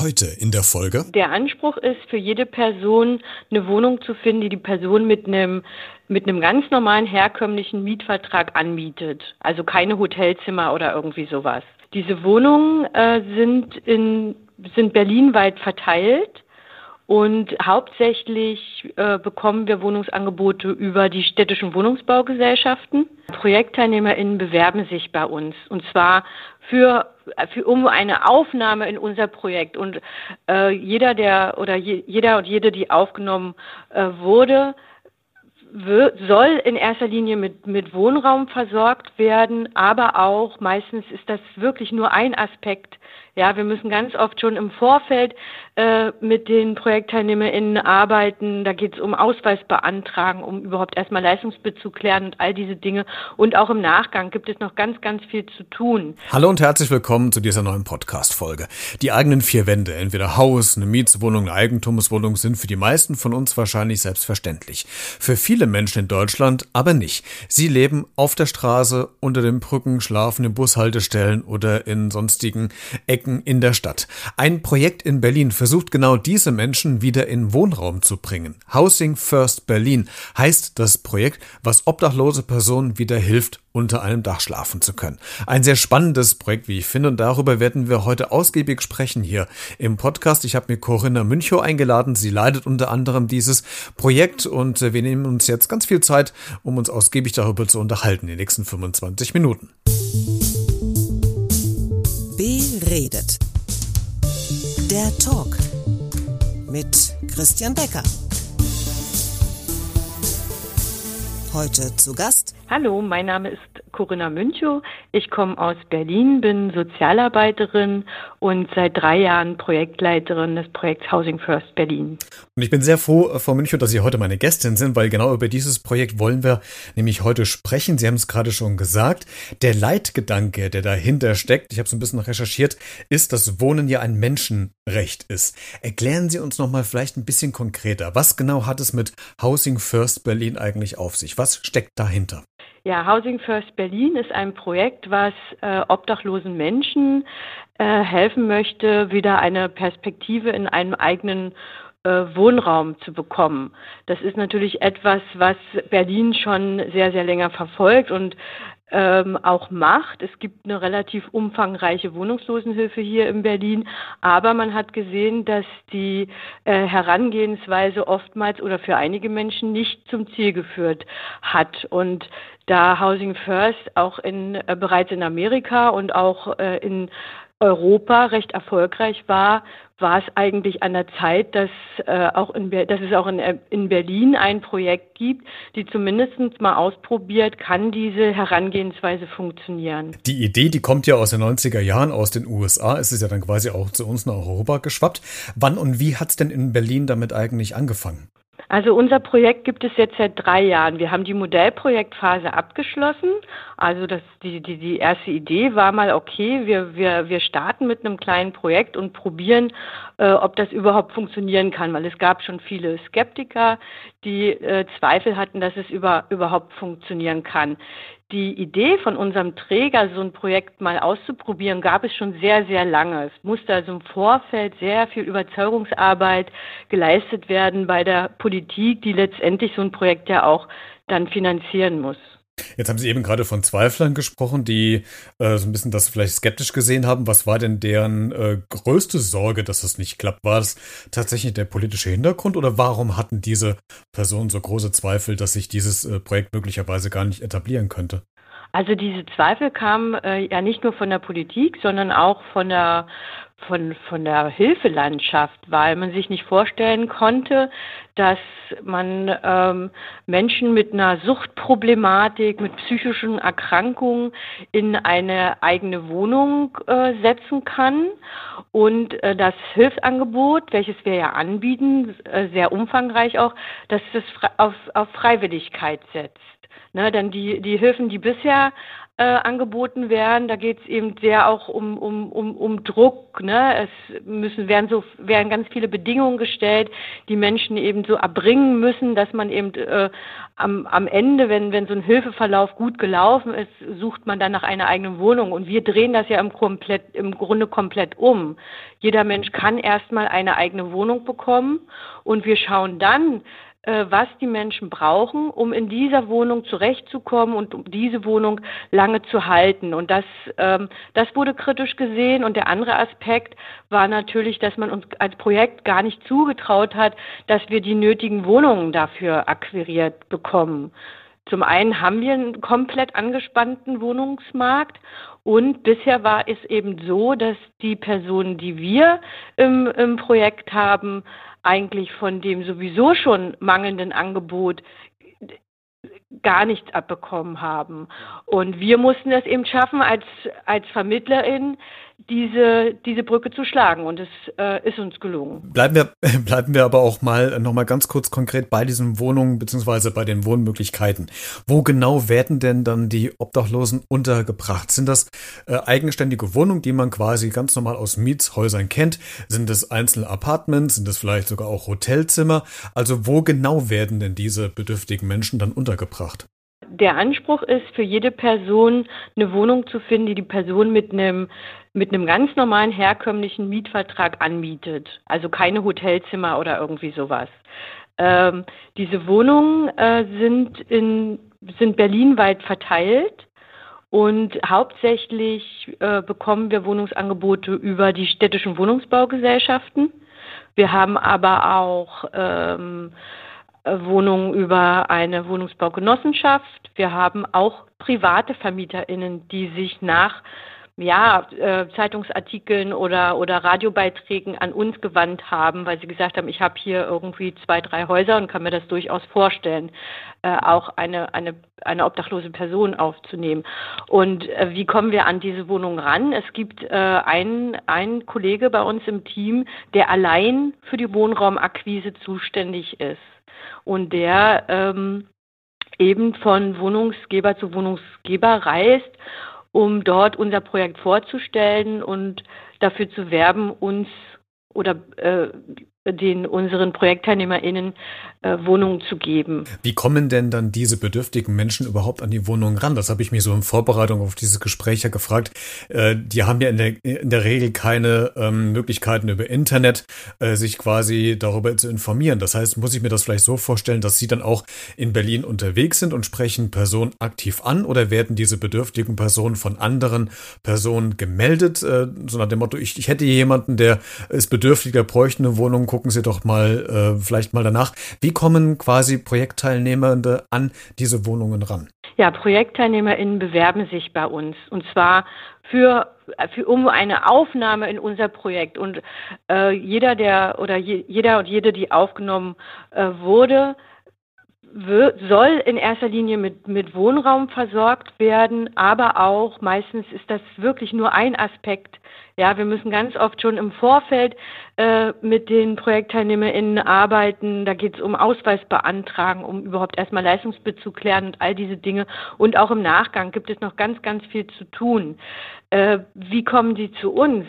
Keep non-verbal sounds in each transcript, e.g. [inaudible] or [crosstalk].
Heute in der Folge. Der Anspruch ist für jede Person eine Wohnung zu finden, die die Person mit einem mit einem ganz normalen herkömmlichen Mietvertrag anmietet. Also keine Hotelzimmer oder irgendwie sowas. Diese Wohnungen äh, sind in sind berlinweit verteilt und hauptsächlich äh, bekommen wir Wohnungsangebote über die städtischen Wohnungsbaugesellschaften. ProjektteilnehmerInnen bewerben sich bei uns und zwar für, für um eine Aufnahme in unser Projekt. Und äh, jeder, der oder je, jeder und jede, die aufgenommen äh, wurde, soll in erster Linie mit, mit Wohnraum versorgt werden, aber auch meistens ist das wirklich nur ein Aspekt ja, wir müssen ganz oft schon im Vorfeld äh, mit den ProjektteilnehmerInnen arbeiten. Da geht es um Ausweis beantragen, um überhaupt erstmal Leistungsbezug klären und all diese Dinge. Und auch im Nachgang gibt es noch ganz, ganz viel zu tun. Hallo und herzlich willkommen zu dieser neuen Podcast-Folge. Die eigenen vier Wände, entweder Haus, eine Mietswohnung, eine Eigentumswohnung, sind für die meisten von uns wahrscheinlich selbstverständlich. Für viele Menschen in Deutschland aber nicht. Sie leben auf der Straße, unter den Brücken, schlafen in Bushaltestellen oder in sonstigen Ecken in der Stadt. Ein Projekt in Berlin versucht genau diese Menschen wieder in Wohnraum zu bringen. Housing First Berlin heißt das Projekt, was obdachlose Personen wieder hilft, unter einem Dach schlafen zu können. Ein sehr spannendes Projekt, wie ich finde, und darüber werden wir heute ausgiebig sprechen hier im Podcast. Ich habe mir Corinna Münchow eingeladen. Sie leitet unter anderem dieses Projekt und wir nehmen uns jetzt ganz viel Zeit, um uns ausgiebig darüber zu unterhalten, in den nächsten 25 Minuten redet. Der Talk mit Christian Becker. Heute zu Gast. Hallo, mein Name ist Corinna Münchow. Ich komme aus Berlin, bin Sozialarbeiterin und seit drei Jahren Projektleiterin des Projekts Housing First Berlin. Und ich bin sehr froh, Frau Münchow, dass Sie heute meine Gästin sind, weil genau über dieses Projekt wollen wir nämlich heute sprechen. Sie haben es gerade schon gesagt. Der Leitgedanke, der dahinter steckt, ich habe es ein bisschen recherchiert, ist, dass Wohnen ja ein Menschenrecht ist. Erklären Sie uns noch mal vielleicht ein bisschen konkreter. Was genau hat es mit Housing First Berlin eigentlich auf sich? Was steckt dahinter? Ja, Housing First Berlin ist ein Projekt, was äh, obdachlosen Menschen äh, helfen möchte, wieder eine Perspektive in einem eigenen äh, Wohnraum zu bekommen. Das ist natürlich etwas, was Berlin schon sehr, sehr länger verfolgt und ähm, auch macht. Es gibt eine relativ umfangreiche Wohnungslosenhilfe hier in Berlin, aber man hat gesehen, dass die äh, Herangehensweise oftmals oder für einige Menschen nicht zum Ziel geführt hat. Und da Housing First auch in, äh, bereits in Amerika und auch äh, in Europa recht erfolgreich war, war es eigentlich an der Zeit, dass, äh, auch in, dass es auch in, äh, in Berlin ein Projekt gibt, die zumindest mal ausprobiert, kann diese Herangehensweise funktionieren. Die Idee, die kommt ja aus den 90er Jahren aus den USA. Es ist ja dann quasi auch zu uns nach Europa geschwappt. Wann und wie hat es denn in Berlin damit eigentlich angefangen? Also unser Projekt gibt es jetzt seit drei Jahren. Wir haben die Modellprojektphase abgeschlossen. Also das, die, die, die erste Idee war mal, okay, wir, wir, wir starten mit einem kleinen Projekt und probieren, äh, ob das überhaupt funktionieren kann, weil es gab schon viele Skeptiker, die äh, Zweifel hatten, dass es über, überhaupt funktionieren kann die Idee von unserem Träger, so ein Projekt mal auszuprobieren, gab es schon sehr, sehr lange. Es musste also im Vorfeld sehr viel Überzeugungsarbeit geleistet werden bei der Politik, die letztendlich so ein Projekt ja auch dann finanzieren muss. Jetzt haben Sie eben gerade von Zweiflern gesprochen, die äh, so ein bisschen das vielleicht skeptisch gesehen haben. Was war denn deren äh, größte Sorge, dass es nicht klappt? War es tatsächlich der politische Hintergrund oder warum hatten diese Personen so große Zweifel, dass sich dieses äh, Projekt möglicherweise gar nicht etablieren könnte? Also diese Zweifel kamen äh, ja nicht nur von der Politik, sondern auch von der von, von der Hilfelandschaft, weil man sich nicht vorstellen konnte, dass man ähm, Menschen mit einer Suchtproblematik, mit psychischen Erkrankungen in eine eigene Wohnung äh, setzen kann. Und äh, das Hilfsangebot, welches wir ja anbieten, äh, sehr umfangreich auch, dass das auf, auf Freiwilligkeit setzt. Ne, denn die, die Hilfen, die bisher äh, angeboten werden. Da geht es eben sehr auch um, um, um, um Druck. Ne? Es müssen werden so werden ganz viele Bedingungen gestellt, die Menschen eben so erbringen müssen, dass man eben äh, am, am Ende, wenn, wenn so ein Hilfeverlauf gut gelaufen ist, sucht man dann nach einer eigenen Wohnung. Und wir drehen das ja im, komplett, im Grunde komplett um. Jeder Mensch kann erstmal eine eigene Wohnung bekommen und wir schauen dann, was die Menschen brauchen, um in dieser Wohnung zurechtzukommen und um diese Wohnung lange zu halten. Und das, ähm, das wurde kritisch gesehen. Und der andere Aspekt war natürlich, dass man uns als Projekt gar nicht zugetraut hat, dass wir die nötigen Wohnungen dafür akquiriert bekommen. Zum einen haben wir einen komplett angespannten Wohnungsmarkt und bisher war es eben so, dass die Personen, die wir im, im Projekt haben, eigentlich von dem sowieso schon mangelnden Angebot gar nichts abbekommen haben. Und wir mussten es eben schaffen, als, als Vermittlerin diese, diese Brücke zu schlagen. Und es äh, ist uns gelungen. Bleiben wir, [laughs] bleiben wir aber auch mal noch mal ganz kurz konkret bei diesen Wohnungen beziehungsweise bei den Wohnmöglichkeiten. Wo genau werden denn dann die Obdachlosen untergebracht? Sind das äh, eigenständige Wohnungen, die man quasi ganz normal aus Mietshäusern kennt? Sind es einzelne Apartments? Sind es vielleicht sogar auch Hotelzimmer? Also wo genau werden denn diese bedürftigen Menschen dann untergebracht? der Anspruch ist, für jede Person eine Wohnung zu finden, die die Person mit einem mit einem ganz normalen herkömmlichen Mietvertrag anmietet. Also keine Hotelzimmer oder irgendwie sowas. Ähm, diese Wohnungen äh, sind in sind berlinweit verteilt und hauptsächlich äh, bekommen wir Wohnungsangebote über die städtischen Wohnungsbaugesellschaften. Wir haben aber auch ähm, äh, Wohnungen über eine Wohnungsbaugenossenschaft. Wir haben auch private VermieterInnen, die sich nach ja, äh, Zeitungsartikeln oder, oder Radiobeiträgen an uns gewandt haben, weil sie gesagt haben, ich habe hier irgendwie zwei, drei Häuser und kann mir das durchaus vorstellen, äh, auch eine, eine, eine obdachlose Person aufzunehmen. Und äh, wie kommen wir an diese Wohnung ran? Es gibt äh, einen, Kollege bei uns im Team, der allein für die Wohnraumakquise zuständig ist und der ähm, eben von Wohnungsgeber zu Wohnungsgeber reist, um dort unser Projekt vorzustellen und dafür zu werben, uns oder äh, den unseren ProjektteilnehmerInnen äh, Wohnungen zu geben. Wie kommen denn dann diese bedürftigen Menschen überhaupt an die Wohnungen ran? Das habe ich mir so in Vorbereitung auf dieses Gespräch ja gefragt. Äh, die haben ja in der, in der Regel keine ähm, Möglichkeiten über Internet, äh, sich quasi darüber zu informieren. Das heißt, muss ich mir das vielleicht so vorstellen, dass sie dann auch in Berlin unterwegs sind und sprechen Personen aktiv an oder werden diese bedürftigen Personen von anderen Personen gemeldet? Äh, so nach dem Motto, ich, ich hätte jemanden, der ist bedürftig, der bräuchte eine Wohnung, gucken Sie doch mal äh, vielleicht mal danach. Wie kommen quasi Projektteilnehmende an diese Wohnungen ran? Ja, ProjektteilnehmerInnen bewerben sich bei uns und zwar für, für um eine Aufnahme in unser Projekt. Und äh, jeder, der oder je, jeder und jede, die aufgenommen äh, wurde, soll in erster Linie mit, mit Wohnraum versorgt werden, aber auch meistens ist das wirklich nur ein Aspekt. Ja, wir müssen ganz oft schon im Vorfeld äh, mit den ProjektteilnehmerInnen arbeiten. Da geht es um Ausweis beantragen, um überhaupt erstmal Leistungsbezug klären und all diese Dinge. Und auch im Nachgang gibt es noch ganz, ganz viel zu tun. Äh, wie kommen die zu uns?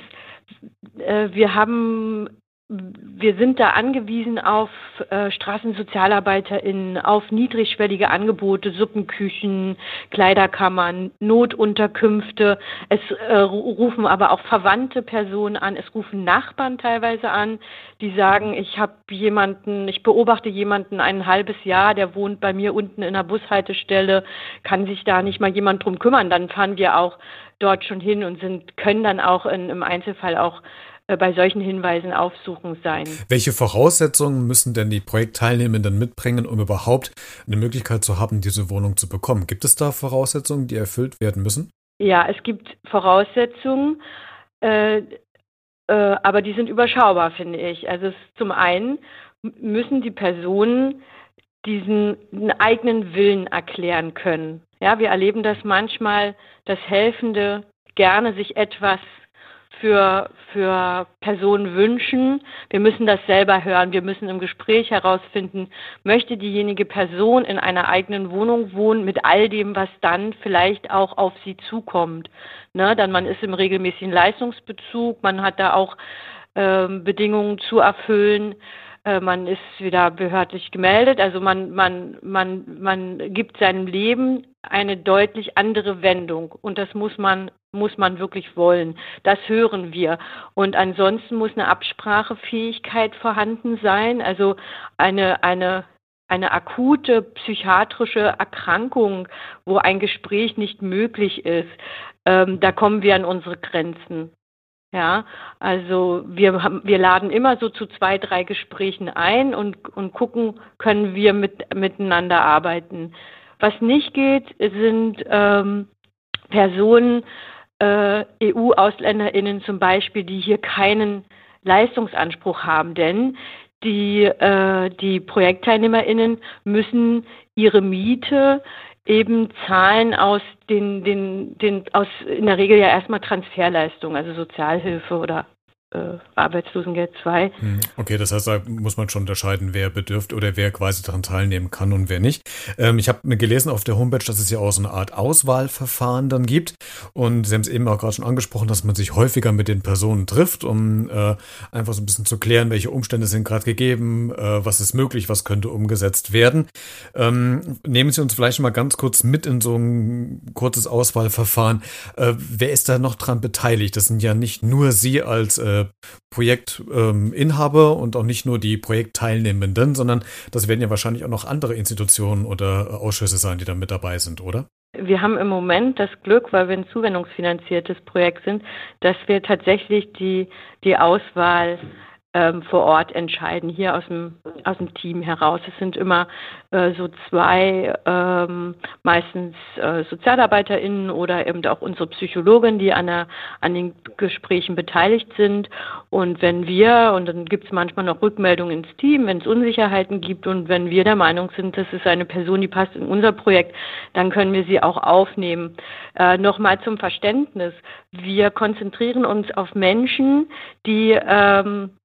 Äh, wir haben wir sind da angewiesen auf äh, StraßensozialarbeiterInnen, auf niedrigschwellige Angebote, Suppenküchen, Kleiderkammern, Notunterkünfte. Es äh, rufen aber auch verwandte Personen an, es rufen Nachbarn teilweise an, die sagen, ich habe jemanden, ich beobachte jemanden ein halbes Jahr, der wohnt bei mir unten in der Bushaltestelle, kann sich da nicht mal jemand drum kümmern. Dann fahren wir auch dort schon hin und sind, können dann auch in, im Einzelfall auch bei solchen Hinweisen aufsuchen sein. Welche Voraussetzungen müssen denn die Projektteilnehmenden mitbringen, um überhaupt eine Möglichkeit zu haben, diese Wohnung zu bekommen? Gibt es da Voraussetzungen, die erfüllt werden müssen? Ja, es gibt Voraussetzungen, äh, äh, aber die sind überschaubar, finde ich. Also zum einen müssen die Personen diesen eigenen Willen erklären können. Ja, wir erleben das manchmal, dass Helfende gerne sich etwas für, für Personen wünschen. Wir müssen das selber hören. Wir müssen im Gespräch herausfinden, möchte diejenige Person in einer eigenen Wohnung wohnen mit all dem, was dann vielleicht auch auf sie zukommt. Ne, dann man ist im regelmäßigen Leistungsbezug, man hat da auch ähm, Bedingungen zu erfüllen. Äh, man ist wieder behördlich gemeldet, also man, man, man, man gibt seinem Leben eine deutlich andere Wendung und das muss man, muss man wirklich wollen. Das hören wir. Und ansonsten muss eine Absprachefähigkeit vorhanden sein, also eine, eine eine akute psychiatrische Erkrankung, wo ein Gespräch nicht möglich ist, ähm, da kommen wir an unsere Grenzen. Ja, also wir wir laden immer so zu zwei, drei Gesprächen ein und, und gucken, können wir mit, miteinander arbeiten. Was nicht geht, sind ähm, Personen, äh, EU-AusländerInnen zum Beispiel, die hier keinen Leistungsanspruch haben, denn die, äh, die ProjektteilnehmerInnen müssen ihre Miete eben Zahlen aus den, den, den, aus in der Regel ja erstmal Transferleistungen, also Sozialhilfe oder äh, Arbeitslosengeld 2. Hm, okay, das heißt, da muss man schon unterscheiden, wer bedürft oder wer quasi daran teilnehmen kann und wer nicht. Ähm, ich habe gelesen auf der Homepage, dass es ja auch so eine Art Auswahlverfahren dann gibt. Und Sie haben es eben auch gerade schon angesprochen, dass man sich häufiger mit den Personen trifft, um äh, einfach so ein bisschen zu klären, welche Umstände sind gerade gegeben, äh, was ist möglich, was könnte umgesetzt werden. Ähm, nehmen Sie uns vielleicht mal ganz kurz mit in so ein kurzes Auswahlverfahren. Äh, wer ist da noch dran beteiligt? Das sind ja nicht nur Sie als äh, Projektinhaber ähm, und auch nicht nur die Projektteilnehmenden, sondern das werden ja wahrscheinlich auch noch andere Institutionen oder Ausschüsse sein, die da mit dabei sind, oder? Wir haben im Moment das Glück, weil wir ein zuwendungsfinanziertes Projekt sind, dass wir tatsächlich die, die Auswahl ähm, vor Ort entscheiden, hier aus dem, aus dem Team heraus. Es sind immer äh, so zwei, ähm, meistens äh, SozialarbeiterInnen oder eben auch unsere Psychologin, die an, der, an den Gesprächen beteiligt sind. Und wenn wir, und dann gibt es manchmal noch Rückmeldungen ins Team, wenn es Unsicherheiten gibt und wenn wir der Meinung sind, das ist eine Person, die passt in unser Projekt, dann können wir sie auch aufnehmen. Äh, Nochmal zum Verständnis. Wir konzentrieren uns auf Menschen, die ähm, äh,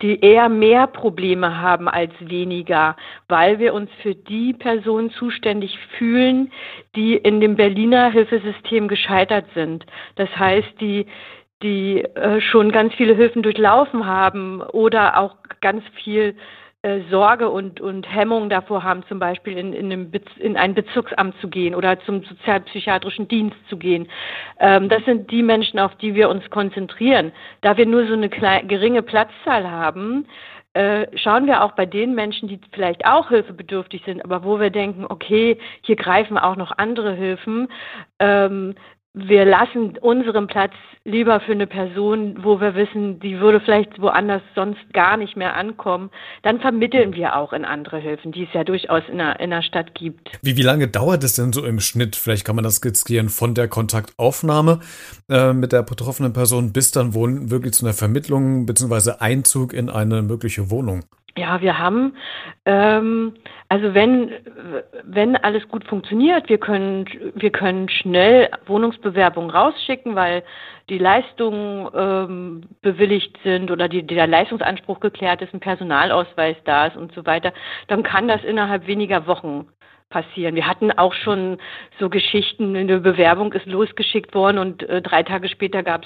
die eher mehr Probleme haben als weniger, weil wir uns für die Personen zuständig fühlen, die in dem Berliner Hilfesystem gescheitert sind. Das heißt, die die äh, schon ganz viele Hilfen durchlaufen haben oder auch ganz viel äh, Sorge und, und Hemmung davor haben, zum Beispiel in, in, einem in ein Bezirksamt zu gehen oder zum sozialpsychiatrischen Dienst zu gehen. Ähm, das sind die Menschen, auf die wir uns konzentrieren. Da wir nur so eine geringe Platzzahl haben, äh, schauen wir auch bei den Menschen, die vielleicht auch hilfebedürftig sind, aber wo wir denken, okay, hier greifen auch noch andere Hilfen, ähm, wir lassen unseren Platz lieber für eine Person, wo wir wissen, die würde vielleicht woanders sonst gar nicht mehr ankommen. Dann vermitteln wir auch in andere Hilfen, die es ja durchaus in der, in der Stadt gibt. Wie, wie lange dauert es denn so im Schnitt? Vielleicht kann man das skizzieren von der Kontaktaufnahme äh, mit der betroffenen Person bis dann wohl wirklich zu einer Vermittlung bzw. Einzug in eine mögliche Wohnung. Ja, wir haben, ähm, also wenn, wenn alles gut funktioniert, wir können, wir können schnell Wohnungsbewerbungen rausschicken, weil die Leistungen ähm, bewilligt sind oder die, der Leistungsanspruch geklärt ist, ein Personalausweis da ist und so weiter, dann kann das innerhalb weniger Wochen passieren. Wir hatten auch schon so Geschichten, eine Bewerbung ist losgeschickt worden und äh, drei Tage später gab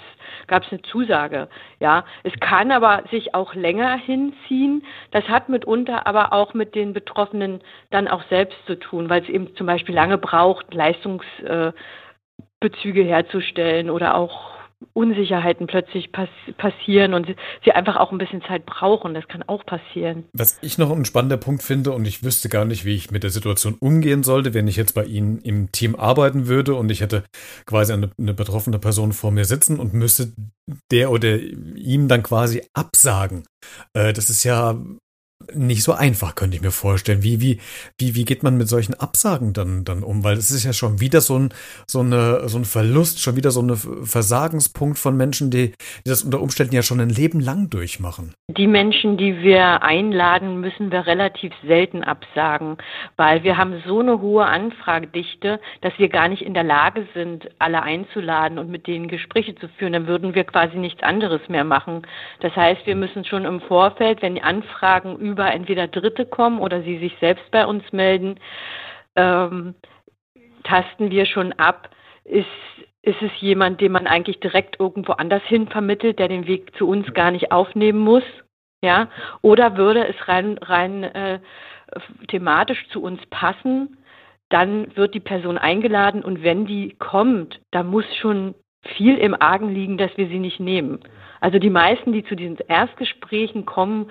es eine Zusage. Ja, es kann aber sich auch länger hinziehen. Das hat mitunter aber auch mit den Betroffenen dann auch selbst zu tun, weil es eben zum Beispiel lange braucht, Leistungsbezüge äh, herzustellen oder auch Unsicherheiten plötzlich pass passieren und sie einfach auch ein bisschen Zeit brauchen. Das kann auch passieren. Was ich noch ein spannender Punkt finde und ich wüsste gar nicht, wie ich mit der Situation umgehen sollte, wenn ich jetzt bei Ihnen im Team arbeiten würde und ich hätte quasi eine, eine betroffene Person vor mir sitzen und müsste der oder ihm dann quasi absagen. Äh, das ist ja nicht so einfach, könnte ich mir vorstellen. Wie, wie, wie, wie geht man mit solchen Absagen dann, dann um? Weil es ist ja schon wieder so ein, so eine, so ein Verlust, schon wieder so ein Versagenspunkt von Menschen, die, die das unter Umständen ja schon ein Leben lang durchmachen. Die Menschen, die wir einladen, müssen wir relativ selten absagen, weil wir haben so eine hohe Anfragedichte, dass wir gar nicht in der Lage sind, alle einzuladen und mit denen Gespräche zu führen. Dann würden wir quasi nichts anderes mehr machen. Das heißt, wir müssen schon im Vorfeld, wenn die Anfragen über entweder Dritte kommen oder sie sich selbst bei uns melden, ähm, tasten wir schon ab, ist, ist es jemand, den man eigentlich direkt irgendwo anders hin vermittelt, der den Weg zu uns gar nicht aufnehmen muss, ja, oder würde es rein, rein äh, thematisch zu uns passen, dann wird die Person eingeladen und wenn die kommt, da muss schon viel im Argen liegen, dass wir sie nicht nehmen. Also die meisten, die zu diesen Erstgesprächen kommen,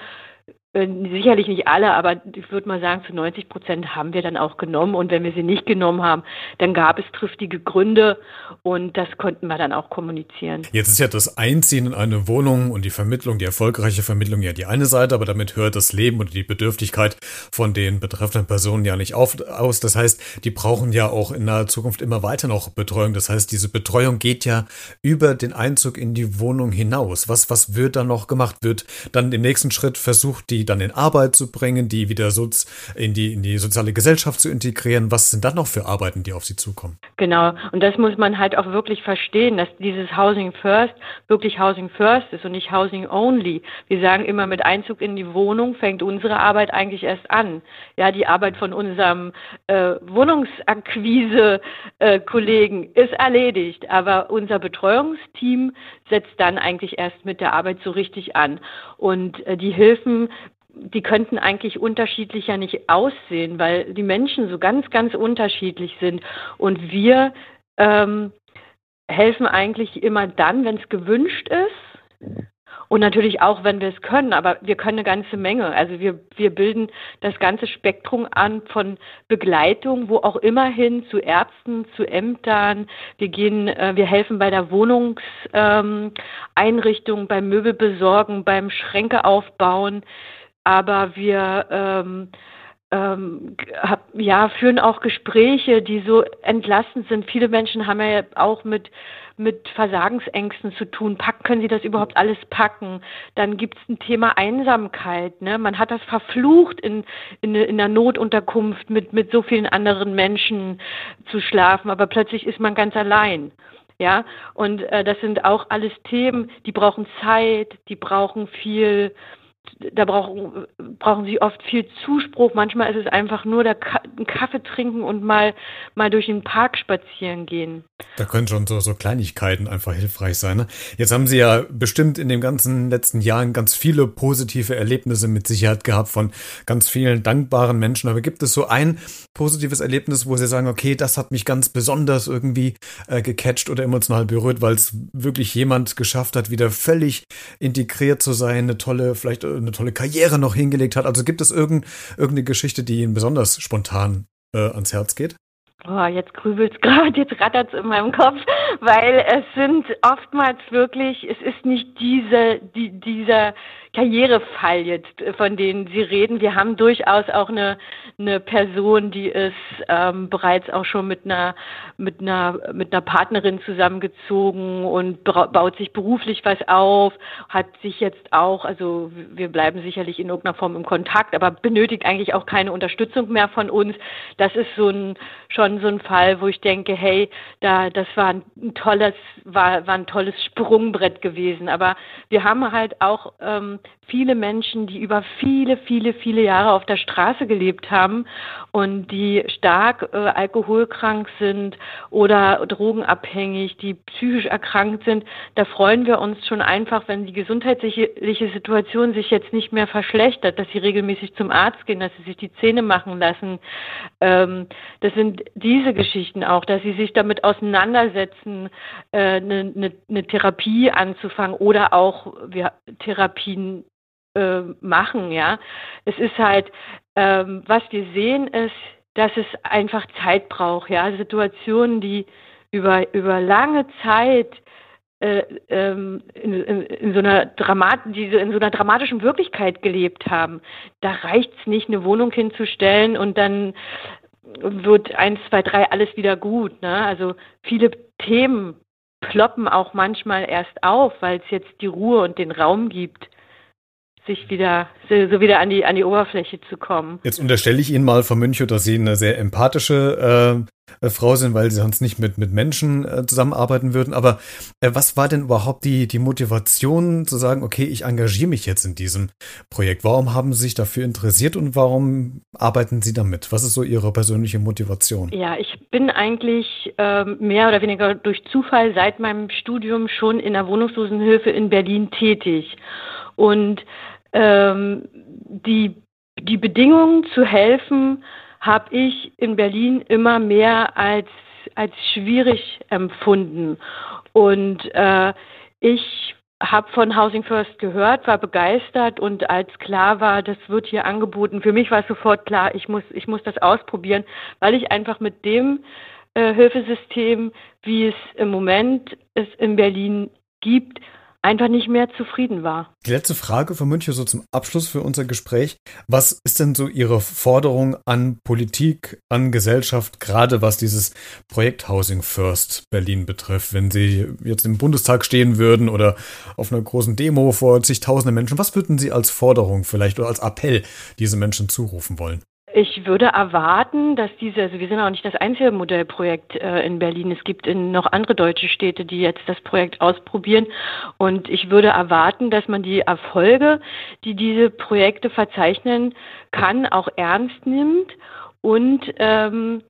sicherlich nicht alle, aber ich würde mal sagen, zu 90 Prozent haben wir dann auch genommen. Und wenn wir sie nicht genommen haben, dann gab es triftige Gründe und das konnten wir dann auch kommunizieren. Jetzt ist ja das Einziehen in eine Wohnung und die Vermittlung, die erfolgreiche Vermittlung ja die eine Seite, aber damit hört das Leben und die Bedürftigkeit von den betreffenden Personen ja nicht auf, aus. Das heißt, die brauchen ja auch in naher Zukunft immer weiter noch Betreuung. Das heißt, diese Betreuung geht ja über den Einzug in die Wohnung hinaus. Was, was wird da noch gemacht? Wird dann im nächsten Schritt versucht, die dann in Arbeit zu bringen, die wieder soz in, die, in die soziale Gesellschaft zu integrieren. Was sind dann noch für Arbeiten, die auf Sie zukommen? Genau, und das muss man halt auch wirklich verstehen, dass dieses Housing First wirklich Housing First ist und nicht Housing Only. Wir sagen immer, mit Einzug in die Wohnung fängt unsere Arbeit eigentlich erst an. Ja, die Arbeit von unserem äh, Wohnungsakquise-Kollegen äh, ist erledigt, aber unser Betreuungsteam setzt dann eigentlich erst mit der Arbeit so richtig an. Und äh, die Hilfen die könnten eigentlich unterschiedlicher nicht aussehen, weil die Menschen so ganz, ganz unterschiedlich sind. Und wir ähm, helfen eigentlich immer dann, wenn es gewünscht ist. Und natürlich auch, wenn wir es können, aber wir können eine ganze Menge. Also wir, wir bilden das ganze Spektrum an von Begleitung, wo auch immerhin zu Ärzten, zu Ämtern. Wir gehen, äh, wir helfen bei der Wohnungseinrichtung, beim Möbelbesorgen, beim Schränke aufbauen aber wir ähm, ähm, hab, ja, führen auch Gespräche, die so entlastend sind. Viele Menschen haben ja auch mit, mit Versagensängsten zu tun. Packen, können sie das überhaupt alles packen? Dann gibt es ein Thema Einsamkeit. Ne? Man hat das verflucht, in, in, in einer Notunterkunft mit, mit so vielen anderen Menschen zu schlafen, aber plötzlich ist man ganz allein. Ja, und äh, das sind auch alles Themen, die brauchen Zeit, die brauchen viel da brauchen, brauchen sie oft viel Zuspruch. Manchmal ist es einfach nur der Ka Kaffee trinken und mal, mal durch den Park spazieren gehen. Da können schon so, so Kleinigkeiten einfach hilfreich sein. Ne? Jetzt haben Sie ja bestimmt in den ganzen letzten Jahren ganz viele positive Erlebnisse mit Sicherheit gehabt von ganz vielen dankbaren Menschen. Aber gibt es so ein positives Erlebnis, wo Sie sagen, okay, das hat mich ganz besonders irgendwie äh, gecatcht oder emotional berührt, weil es wirklich jemand geschafft hat, wieder völlig integriert zu sein, eine tolle, vielleicht eine tolle Karriere noch hingelegt hat. Also gibt es irgend, irgendeine Geschichte, die Ihnen besonders spontan äh, ans Herz geht? Oh, jetzt grübelt's [laughs] gerade, jetzt rattert's in meinem Kopf, weil es sind oftmals wirklich, es ist nicht diese, die, dieser Karrierefall jetzt, äh, von denen Sie reden. Wir haben durchaus auch eine, eine Person, die ist ähm, bereits auch schon mit einer, mit einer, mit einer Partnerin zusammengezogen und baut sich beruflich was auf, hat sich jetzt auch, also wir bleiben sicherlich in irgendeiner Form im Kontakt, aber benötigt eigentlich auch keine Unterstützung mehr von uns. Das ist so ein, schon so ein Fall, wo ich denke, hey, da, das war ein tolles, war, war ein tolles Sprungbrett gewesen. Aber wir haben halt auch ähm, viele Menschen, die über viele, viele, viele Jahre auf der Straße gelebt haben und die stark äh, alkoholkrank sind oder drogenabhängig, die psychisch erkrankt sind. Da freuen wir uns schon einfach, wenn die gesundheitliche Situation sich jetzt nicht mehr verschlechtert, dass sie regelmäßig zum Arzt gehen, dass sie sich die Zähne machen lassen. Ähm, das sind diese Geschichten auch, dass sie sich damit auseinandersetzen, eine äh, ne, ne, ne Therapie anzufangen oder auch wir, Therapien äh, machen, ja. Es ist halt, ähm, was wir sehen, ist, dass es einfach Zeit braucht, ja. Situationen, die über, über lange Zeit äh, ähm, in, in, in, so einer Dramat diese in so einer dramatischen Wirklichkeit gelebt haben. Da reicht es nicht, eine Wohnung hinzustellen und dann wird eins, zwei, drei alles wieder gut. Ne? Also viele Themen ploppen auch manchmal erst auf, weil es jetzt die Ruhe und den Raum gibt, sich wieder so wieder an die an die Oberfläche zu kommen. Jetzt unterstelle ich Ihnen mal, Frau Münchow, dass Sie eine sehr empathische äh, äh, Frau sind, weil Sie sonst nicht mit mit Menschen äh, zusammenarbeiten würden. Aber äh, was war denn überhaupt die die Motivation zu sagen, okay, ich engagiere mich jetzt in diesem Projekt? Warum haben Sie sich dafür interessiert und warum arbeiten Sie damit? Was ist so Ihre persönliche Motivation? Ja, ich bin eigentlich ähm, mehr oder weniger durch Zufall seit meinem Studium schon in der Wohnungslosenhilfe in Berlin tätig und ähm, die, die Bedingungen zu helfen, habe ich in Berlin immer mehr als, als schwierig empfunden. Und äh, ich habe von Housing First gehört, war begeistert und als klar war, das wird hier angeboten, für mich war sofort klar, ich muss, ich muss das ausprobieren, weil ich einfach mit dem äh, Hilfesystem, wie es im Moment es in Berlin gibt, einfach nicht mehr zufrieden war. Die letzte Frage von München so zum Abschluss für unser Gespräch. Was ist denn so Ihre Forderung an Politik, an Gesellschaft, gerade was dieses Projekt Housing First Berlin betrifft? Wenn Sie jetzt im Bundestag stehen würden oder auf einer großen Demo vor zigtausenden Menschen, was würden Sie als Forderung vielleicht oder als Appell diese Menschen zurufen wollen? Ich würde erwarten, dass diese, also wir sind auch nicht das einzige Modellprojekt äh, in Berlin. Es gibt in noch andere deutsche Städte, die jetzt das Projekt ausprobieren. Und ich würde erwarten, dass man die Erfolge, die diese Projekte verzeichnen kann, auch ernst nimmt und ähm,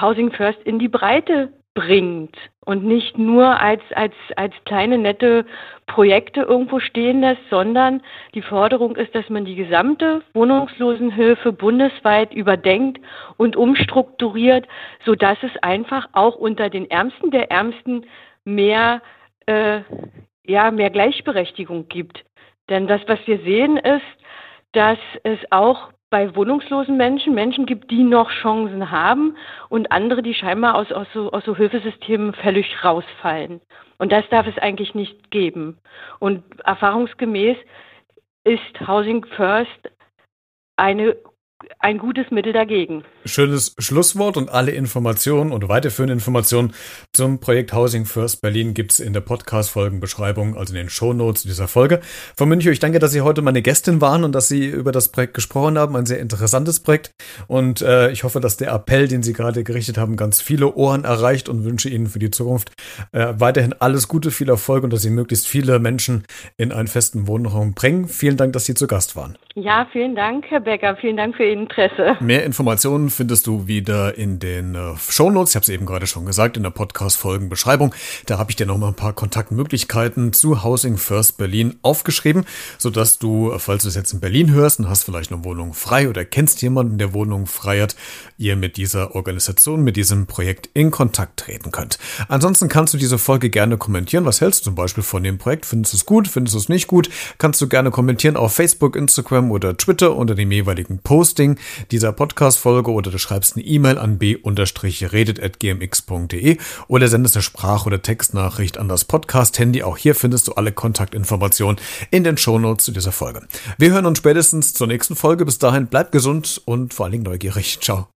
Housing First in die Breite bringt und nicht nur als, als, als kleine nette Projekte irgendwo stehen lässt, sondern die Forderung ist, dass man die gesamte Wohnungslosenhilfe bundesweit überdenkt und umstrukturiert, sodass es einfach auch unter den Ärmsten der Ärmsten mehr, äh, ja, mehr Gleichberechtigung gibt. Denn das, was wir sehen, ist, dass es auch bei wohnungslosen Menschen Menschen gibt, die noch Chancen haben und andere, die scheinbar aus, aus, so, aus so Hilfesystemen völlig rausfallen. Und das darf es eigentlich nicht geben. Und erfahrungsgemäß ist Housing First eine ein gutes Mittel dagegen. Schönes Schlusswort und alle Informationen und weiterführende Informationen zum Projekt Housing First Berlin gibt es in der Podcast-Folgenbeschreibung, also in den Shownotes dieser Folge. Frau Münchow, ich danke, dass Sie heute meine Gästin waren und dass Sie über das Projekt gesprochen haben. Ein sehr interessantes Projekt. Und äh, ich hoffe, dass der Appell, den Sie gerade gerichtet haben, ganz viele Ohren erreicht und wünsche Ihnen für die Zukunft äh, weiterhin alles Gute, viel Erfolg und dass Sie möglichst viele Menschen in einen festen Wohnraum bringen. Vielen Dank, dass Sie zu Gast waren. Ja, vielen Dank, Herr Becker. Vielen Dank für Interesse. Mehr Informationen findest du wieder in den äh, Shownotes. Ich habe es eben gerade schon gesagt, in der Podcast-Folgenbeschreibung. Da habe ich dir noch mal ein paar Kontaktmöglichkeiten zu Housing First Berlin aufgeschrieben, sodass du, falls du es jetzt in Berlin hörst und hast vielleicht eine Wohnung frei oder kennst jemanden, der Wohnung frei hat, ihr mit dieser Organisation, mit diesem Projekt in Kontakt treten könnt. Ansonsten kannst du diese Folge gerne kommentieren. Was hältst du zum Beispiel von dem Projekt? Findest du es gut? Findest du es nicht gut? Kannst du gerne kommentieren auf Facebook, Instagram oder Twitter unter dem jeweiligen Posting dieser Podcast-Folge oder du schreibst eine E-Mail an b-redet.gmx.de oder sendest eine Sprach- oder Textnachricht an das Podcast-Handy. Auch hier findest du alle Kontaktinformationen in den Shownotes zu dieser Folge. Wir hören uns spätestens zur nächsten Folge. Bis dahin bleib gesund und vor allen Dingen neugierig. Ciao.